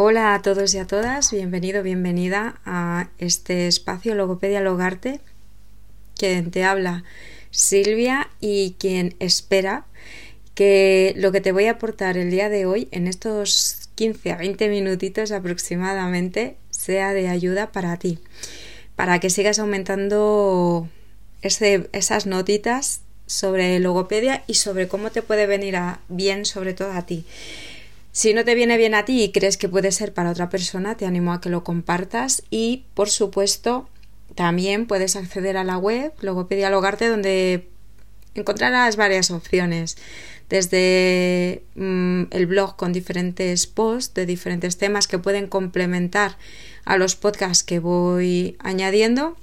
Hola a todos y a todas, bienvenido, bienvenida a este espacio Logopedia Logarte. Quien te habla Silvia y quien espera que lo que te voy a aportar el día de hoy en estos 15 a 20 minutitos aproximadamente sea de ayuda para ti, para que sigas aumentando esas notitas sobre logopedia y sobre cómo te puede venir a, bien sobre todo a ti. Si no te viene bien a ti y crees que puede ser para otra persona, te animo a que lo compartas y, por supuesto, también puedes acceder a la web Logopedia Logarte donde encontrarás varias opciones desde mm, el blog con diferentes posts de diferentes temas que pueden complementar a los podcasts que voy añadiendo,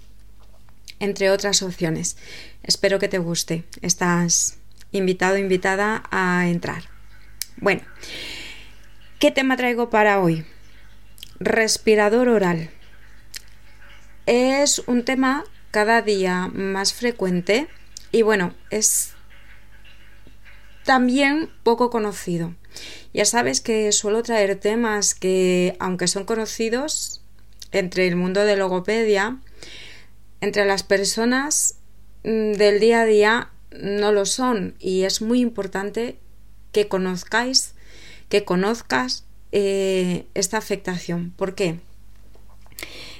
entre otras opciones. Espero que te guste. Estás invitado, invitada a entrar. Bueno, ¿Qué tema traigo para hoy? Respirador oral. Es un tema cada día más frecuente y bueno, es también poco conocido. Ya sabes que suelo traer temas que, aunque son conocidos entre el mundo de logopedia, entre las personas mm, del día a día no lo son y es muy importante que conozcáis conozcas eh, esta afectación. ¿Por qué?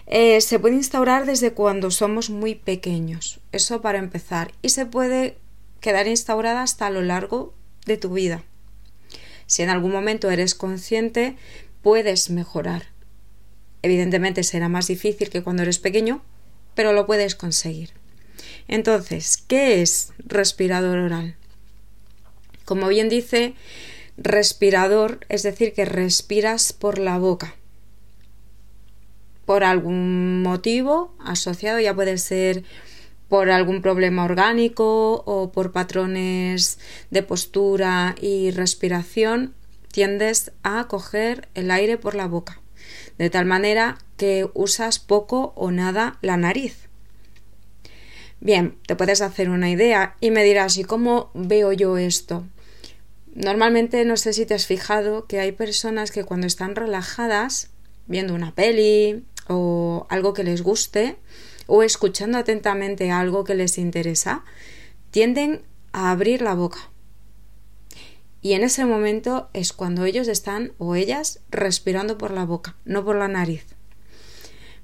Eh, se puede instaurar desde cuando somos muy pequeños, eso para empezar, y se puede quedar instaurada hasta lo largo de tu vida. Si en algún momento eres consciente, puedes mejorar. Evidentemente será más difícil que cuando eres pequeño, pero lo puedes conseguir. Entonces, ¿qué es respirador oral? Como bien dice, respirador, es decir, que respiras por la boca. Por algún motivo asociado, ya puede ser por algún problema orgánico o por patrones de postura y respiración, tiendes a coger el aire por la boca, de tal manera que usas poco o nada la nariz. Bien, te puedes hacer una idea y me dirás, ¿y cómo veo yo esto? Normalmente no sé si te has fijado que hay personas que cuando están relajadas, viendo una peli o algo que les guste, o escuchando atentamente algo que les interesa, tienden a abrir la boca. Y en ese momento es cuando ellos están o ellas respirando por la boca, no por la nariz.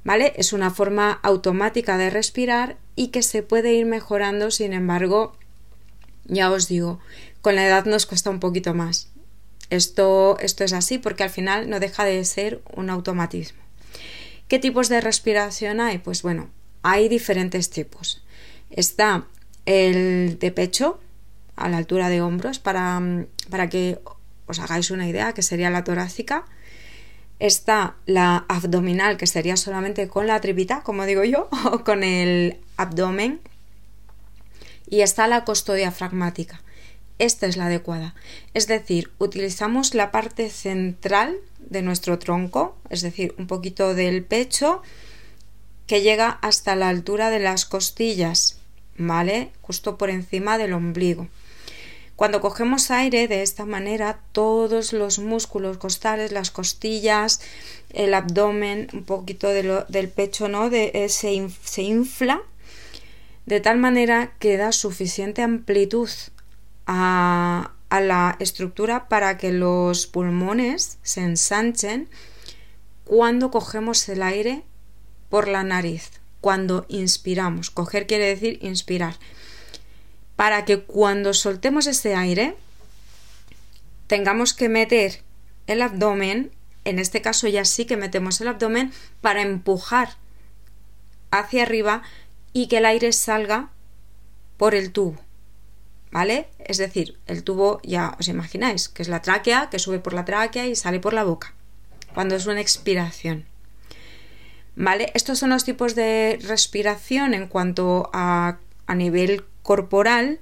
¿Vale? Es una forma automática de respirar y que se puede ir mejorando, sin embargo, ya os digo, con la edad nos cuesta un poquito más. Esto, esto es así porque al final no deja de ser un automatismo. ¿Qué tipos de respiración hay? Pues bueno, hay diferentes tipos. Está el de pecho, a la altura de hombros, para, para que os hagáis una idea, que sería la torácica. Está la abdominal, que sería solamente con la tripita, como digo yo, o con el abdomen. Y está la costodiafragmática, esta es la adecuada. Es decir, utilizamos la parte central de nuestro tronco, es decir, un poquito del pecho que llega hasta la altura de las costillas, ¿vale? Justo por encima del ombligo. Cuando cogemos aire de esta manera, todos los músculos costales, las costillas, el abdomen, un poquito del pecho, ¿no? De, eh, se, se infla de tal manera que da suficiente amplitud a, la estructura para que los pulmones se ensanchen cuando cogemos el aire por la nariz, cuando inspiramos. Coger quiere decir inspirar. Para que cuando soltemos ese aire tengamos que meter el abdomen, en este caso ya sí que metemos el abdomen para empujar hacia arriba y que el aire salga por el tubo. ¿Vale? Es decir, el tubo ya os imagináis, que es la tráquea, que sube por la tráquea y sale por la boca, cuando es una expiración. ¿Vale? Estos son los tipos de respiración en cuanto a, a nivel corporal.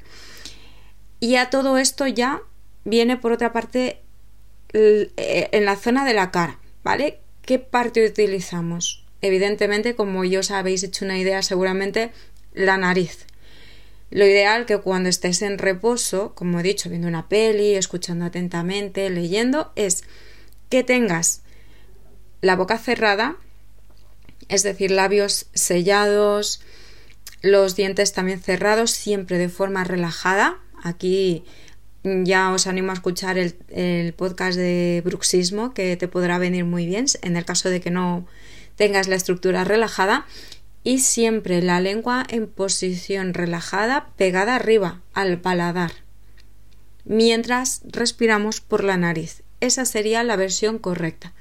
Y a todo esto ya viene por otra parte eh, en la zona de la cara, ¿vale? ¿Qué parte utilizamos? Evidentemente, como ya os habéis hecho una idea, seguramente la nariz. Lo ideal que cuando estés en reposo, como he dicho, viendo una peli, escuchando atentamente, leyendo, es que tengas la boca cerrada, es decir, labios sellados, los dientes también cerrados, siempre de forma relajada. Aquí ya os animo a escuchar el, podcast de bruxismo que te podrá venir muy bien en el caso de que no tengas la estructura relajada y siempre la lengua en posición relajada pegada arriba al paladar mientras respiramos por la nariz. Esa sería la versión correcta.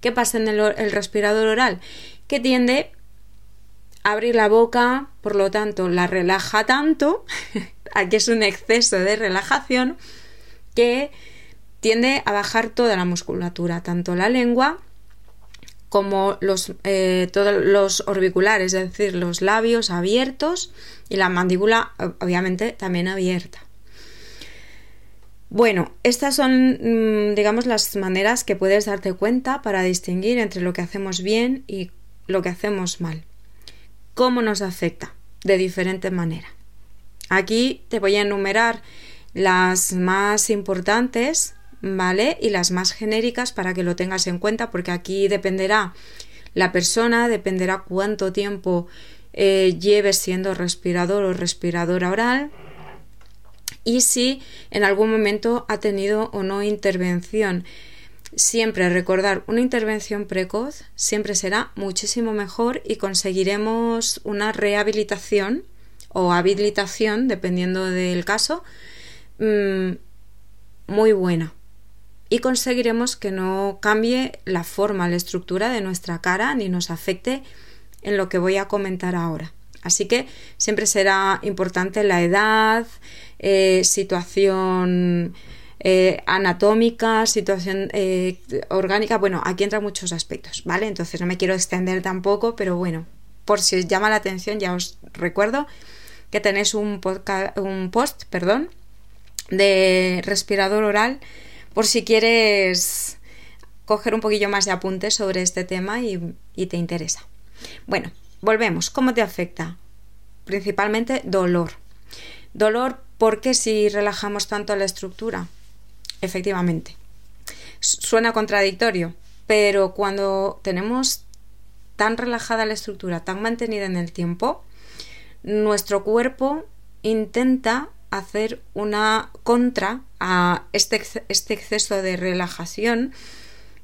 ¿Qué pasa en el, el respirador oral? Que tiende a abrir la boca, por lo tanto la relaja tanto aquí es un exceso de relajación que tiende a bajar toda la musculatura, tanto la lengua como los, eh, todos los orbiculares, es decir, los labios abiertos y la mandíbula obviamente también abierta. Bueno, estas son, mm, digamos, las maneras que puedes darte cuenta para distinguir entre lo que hacemos bien y lo que hacemos mal. ¿Cómo nos afecta? De diferente manera. Aquí te voy a enumerar las más importantes, ¿vale? Y las más genéricas para que lo tengas en cuenta, porque aquí dependerá la persona, dependerá cuánto tiempo eh, lleves siendo respirador o respiradora oral y si en algún momento ha tenido o no intervención. Siempre recordar una intervención precoz siempre será muchísimo mejor y conseguiremos una rehabilitación o habilitación, dependiendo del caso, mm, muy buena. Y conseguiremos que no cambie la forma, la estructura de nuestra cara ni nos afecte en lo que voy a comentar ahora. Así que siempre será importante la edad, eh, situación eh, anatómica, situación eh, orgánica. Bueno, aquí entran muchos aspectos, ¿vale? Entonces no me quiero extender tampoco, pero bueno, por si os llama la atención, ya os recuerdo que tenéis un, un post perdón, de respirador oral por si quieres coger un poquillo más de apuntes sobre este tema y, te interesa. Bueno, volvemos. ¿Cómo te afecta? Principalmente dolor. Dolor porque si relajamos tanto la estructura. Efectivamente. Suena contradictorio, pero cuando tenemos tan relajada la estructura, tan mantenida en el tiempo, nuestro cuerpo intenta hacer una contra a este, este, exceso de relajación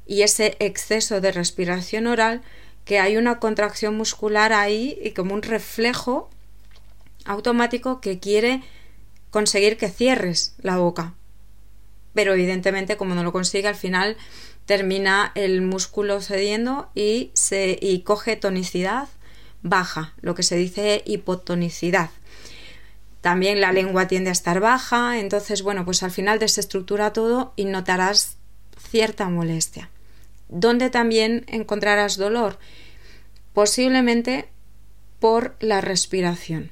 y ese exceso de respiración oral que hay una contracción muscular ahí y como un reflejo automático que quiere conseguir que cierres la boca. Pero evidentemente como no lo consigue al final termina el músculo cediendo y se y coge tonicidad baja, lo que se dice hipotonicidad. También la lengua tiende a estar baja, entonces, bueno, pues al final desestructura todo y notarás cierta molestia. ¿Dónde también encontrarás dolor? Posiblemente por la respiración,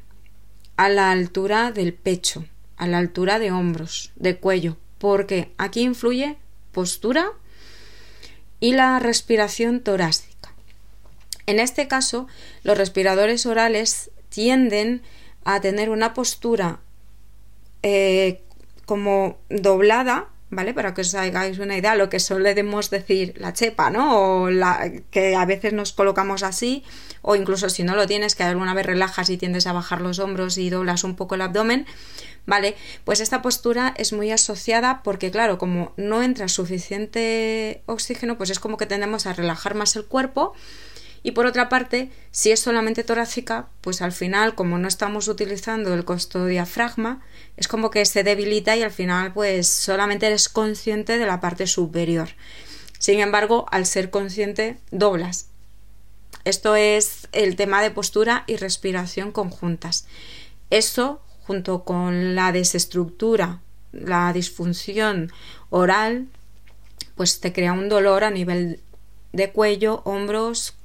a la altura del pecho, a la altura de hombros, de cuello, porque aquí influye postura y la respiración torácica. En este caso, los respiradores orales tienden a tener una postura eh, como doblada, ¿vale? Para que os hagáis una idea, lo que solemos decir la chepa, ¿no? O la, que a veces nos colocamos así, o incluso si no lo tienes, que alguna vez relajas y tiendes a bajar los hombros y doblas un poco el abdomen, ¿vale? Pues esta postura es muy asociada porque, claro, como no entra suficiente oxígeno, pues es como que tendemos a relajar más el cuerpo y por otra parte, si es solamente torácica, pues al final, como no estamos utilizando el costo diafragma, es como que se debilita y al final, pues solamente eres consciente de la parte superior. Sin embargo, al ser consciente, doblas. Esto es el tema de postura y respiración conjuntas. Eso, junto con la desestructura, la disfunción oral, pues te crea un dolor a nivel de cuello, hombros,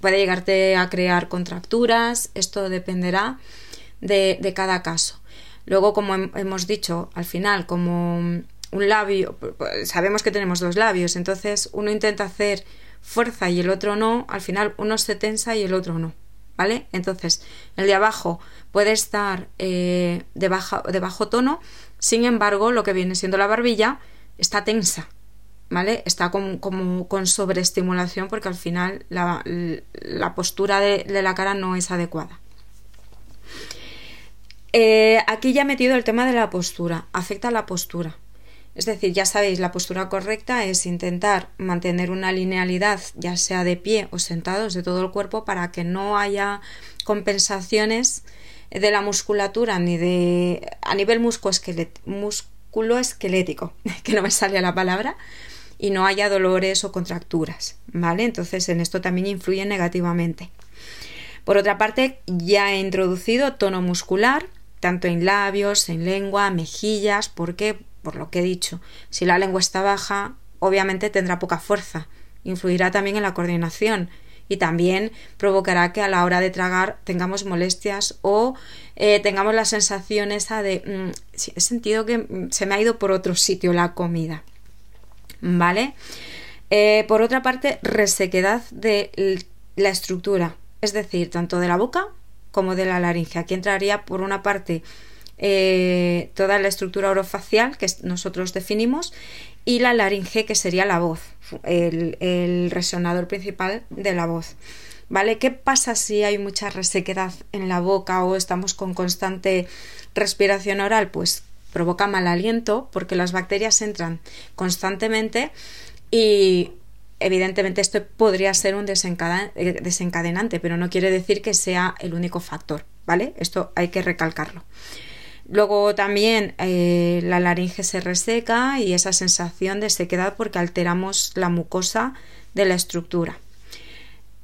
puede llegarte a crear contracturas, esto dependerá de, cada caso. Luego, como hemos dicho, al final, como un labio, sabemos que tenemos dos labios, entonces uno intenta hacer fuerza y el otro no, al final uno se tensa y el otro no, ¿vale? Entonces, el de abajo puede estar eh, de, baja, de bajo tono, sin embargo, lo que viene siendo la barbilla está tensa, ¿vale? Está como, con sobreestimulación porque al final la, postura de, la cara no es adecuada. Eh, aquí ya he metido el tema de la postura, afecta la postura. Es decir, ya sabéis, la postura correcta es intentar mantener una linealidad, ya sea de pie o sentados, de todo el cuerpo, para que no haya compensaciones de la musculatura ni de a nivel músculo esquelético, que no me sale la palabra, y no haya dolores o contracturas, ¿vale? Entonces en esto también influye negativamente. Por otra parte, ya he introducido tono muscular, tanto en labios, en lengua, mejillas, ¿por qué? Por lo que he dicho. Si la lengua está baja, obviamente tendrá poca fuerza, influirá también en la coordinación y también provocará que a la hora de tragar tengamos molestias o eh, tengamos la sensación esa de mm, he sentido que mm, se me ha ido por otro sitio la comida. ¿Vale? Eh, por otra parte, resequedad de la estructura, es decir, tanto de la boca como de la laringe. Aquí entraría por una parte eh, toda la estructura orofacial que nosotros definimos y la laringe que sería la voz, el, resonador principal de la voz. ¿Vale? ¿Qué pasa si hay mucha resequedad en la boca o estamos con constante respiración oral? Pues provoca mal aliento porque las bacterias entran constantemente y evidentemente esto podría ser un eh, desencadenante, pero no quiere decir que sea el único factor, ¿vale? Esto hay que recalcarlo. Luego también eh, la laringe se reseca y esa sensación de sequedad porque alteramos la mucosa de la estructura.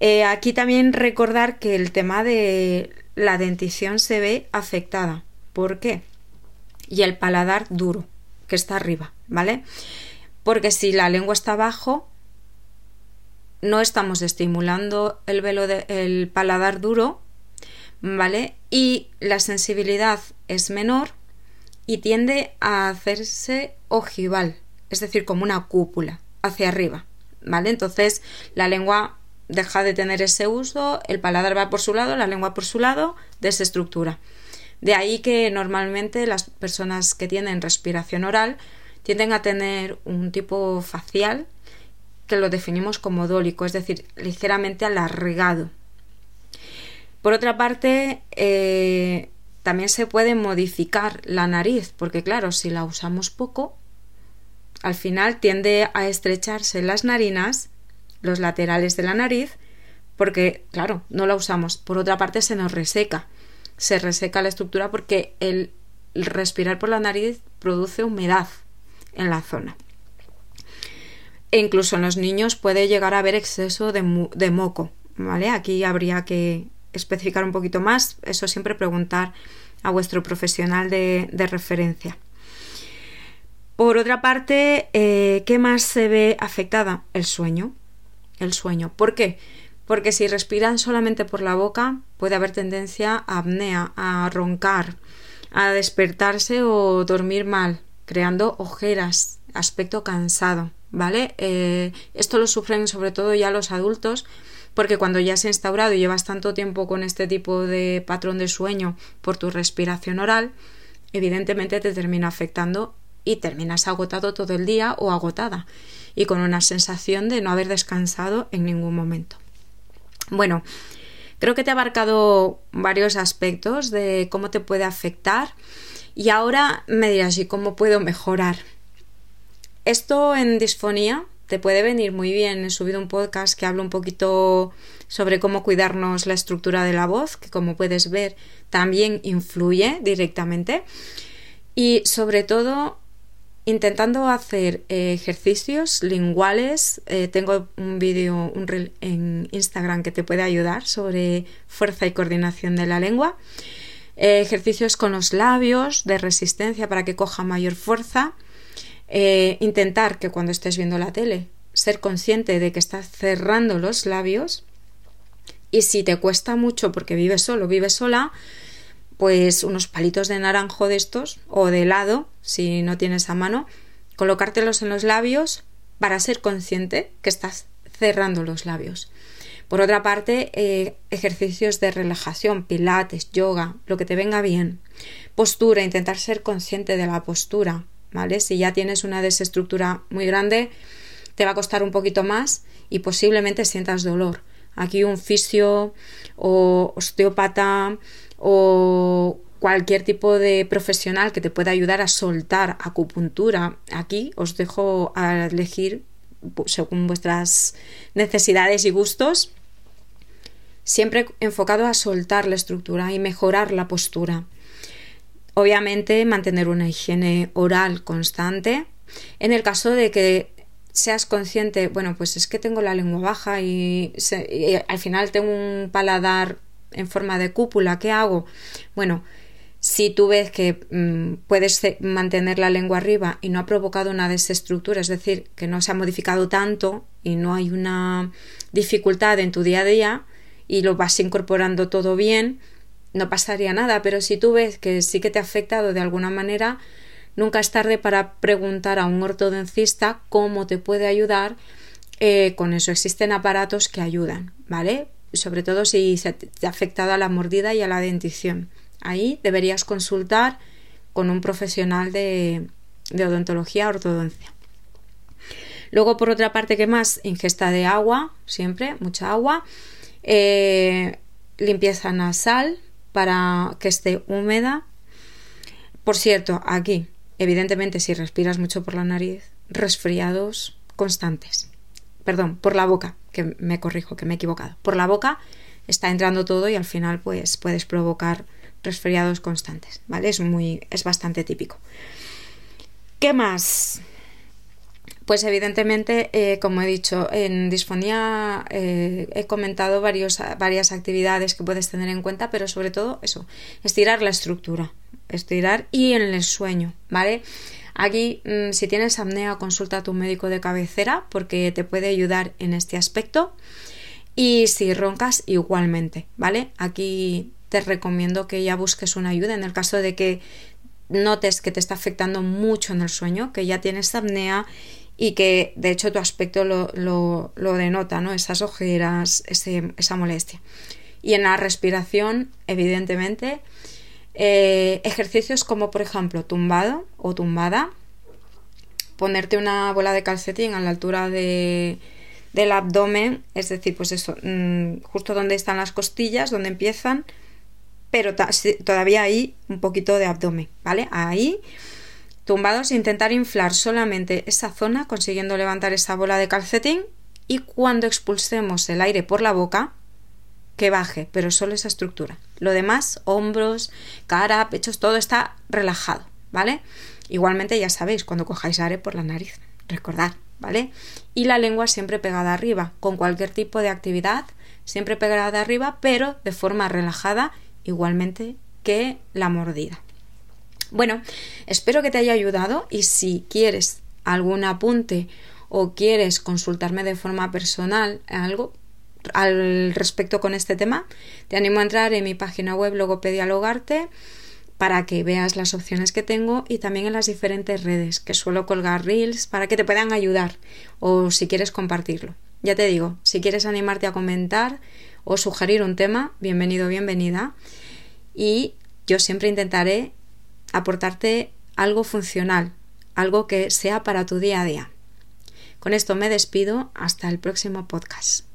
Eh, aquí también recordar que el tema de la dentición se ve afectada. ¿Por qué? Y el paladar duro, que está arriba, ¿vale? Porque si la lengua está abajo, no estamos estimulando el velo del paladar duro ¿vale? Y la sensibilidad es menor y tiende a hacerse ojival, es decir, como una cúpula hacia arriba, ¿vale? Entonces la lengua deja de tener ese uso, el paladar va por su lado, la lengua por su lado, desestructura. De ahí que normalmente las personas que tienen respiración oral tienden a tener un tipo facial que lo definimos como dólico, es decir, ligeramente alargado, por otra parte, eh, también se puede modificar la nariz, porque claro, si la usamos poco, al final tiende a estrecharse las narinas, los laterales de la nariz, porque claro, no la usamos. Por otra parte, se nos reseca. Se reseca la estructura porque el respirar por la nariz produce humedad en la zona. E incluso en los niños puede llegar a haber exceso de, moco. ¿Vale? Aquí habría que especificar un poquito más, eso siempre preguntar a vuestro profesional de, referencia. Por otra parte, eh, ¿qué más se ve afectada? El sueño. El sueño. ¿Por qué? Porque si respiran solamente por la boca, puede haber tendencia a apnea, a roncar, a despertarse o dormir mal, creando ojeras, aspecto cansado. ¿Vale? Eh, esto lo sufren sobre todo ya los adultos porque cuando ya se ha instaurado y llevas tanto tiempo con este tipo de patrón de sueño por tu respiración oral, evidentemente te termina afectando y terminas agotado todo el día o agotada y con una sensación de no haber descansado en ningún momento. Bueno, creo que te he abarcado varios aspectos de cómo te puede afectar y ahora me dirás, ¿y cómo puedo mejorar? Esto en disfonía te puede venir muy bien. He subido un podcast que habla un poquito sobre cómo cuidarnos la estructura de la voz, que como puedes ver también influye directamente. Y sobre todo intentando hacer eh, ejercicios linguales. Eh, tengo un vídeo, en Instagram que te puede ayudar sobre fuerza y coordinación de la lengua. Eh, ejercicios con los labios de resistencia para que coja mayor fuerza intentar que cuando estés viendo la tele, ser consciente de que estás cerrando los labios y si te cuesta mucho porque vives solo, vives sola, pues unos palitos de naranjo de estos o de helado, si no tienes a mano, colocártelos en los labios para ser consciente que estás cerrando los labios. Por otra parte, eh, ejercicios de relajación, pilates, yoga, lo que te venga bien. Postura, intentar ser consciente de la postura, si ya tienes una desestructura muy grande, te va a costar un poquito más y posiblemente sientas dolor. Aquí un fisio o osteópata o cualquier tipo de profesional que te pueda ayudar a soltar acupuntura. Aquí os dejo a elegir según vuestras necesidades y gustos, siempre enfocado a soltar la estructura y mejorar la postura. Obviamente mantener una higiene oral constante. En el caso de que seas consciente, bueno, pues es que tengo la lengua baja y, y al final tengo un paladar en forma de cúpula, ¿qué hago? Bueno, si tú ves que mm, puedes mantener la lengua arriba y no ha provocado una desestructura, es decir, que no se ha modificado tanto y no hay una dificultad en tu día a día y lo vas incorporando todo bien, no pasaría nada. Pero si tú ves que sí que te ha afectado de alguna manera, nunca es tarde para preguntar a un ortodoncista cómo te puede ayudar. Eh, con eso existen aparatos que ayudan, ¿vale? Sobre todo si se te ha afectado a la mordida y a la dentición. Ahí deberías consultar con un profesional de, odontología ortodoncia. Luego, por otra parte, ¿qué más? Ingesta de agua, siempre, mucha agua. Eh, limpieza nasal para que esté húmeda. Por cierto, aquí, evidentemente, si respiras mucho por la nariz, resfriados constantes. Perdón, por la boca, que me corrijo, que me he equivocado. Por la boca está entrando todo y al final, pues, puedes provocar resfriados constantes, ¿vale? Es muy, es bastante típico. ¿Qué más? Pues evidentemente, eh, como he dicho, en disfonía eh, he comentado varias actividades que puedes tener en cuenta, pero sobre todo eso, estirar la estructura, estirar y en el sueño, ¿vale? Aquí, mm, si tienes apnea, consulta a tu médico de cabecera porque te puede ayudar en este aspecto. Y si roncas, igualmente, ¿vale? Aquí te recomiendo que ya busques una ayuda en el caso de que notes que te está afectando mucho en el sueño, que ya tienes apnea y que de hecho tu aspecto lo, lo, denota, ¿no? Esas ojeras, esa molestia. Y en la respiración, evidentemente, eh, ejercicios como por ejemplo tumbado o tumbada, ponerte una bola de calcetín a la altura de, del abdomen, es decir, pues eso, mm, justo donde están las costillas, donde empiezan, pero todavía hay un poquito de abdomen, ¿vale? Ahí, tumbados, intentar inflar solamente esa zona, consiguiendo levantar esa bola de calcetín y cuando expulsemos el aire por la boca, que baje, pero solo esa estructura. Lo demás, hombros, cara, pechos, todo está relajado, ¿vale? Igualmente ya sabéis, cuando cojáis aire por la nariz, recordad, ¿vale? Y la lengua siempre pegada arriba, con cualquier tipo de actividad, siempre pegada arriba, pero de forma relajada igualmente que la mordida. Bueno, espero que te haya ayudado y si quieres algún apunte o quieres consultarme de forma personal algo al respecto con este tema, te animo a entrar en mi página web Logopedialogarte para que veas las opciones que tengo y también en las diferentes redes que suelo colgar reels para que te puedan ayudar o si quieres compartirlo. Ya te digo, si quieres animarte a comentar o sugerir un tema, bienvenido, bienvenida. Y yo siempre intentaré aportarte algo funcional, algo que sea para tu día a día. Con esto me despido, hasta el próximo podcast.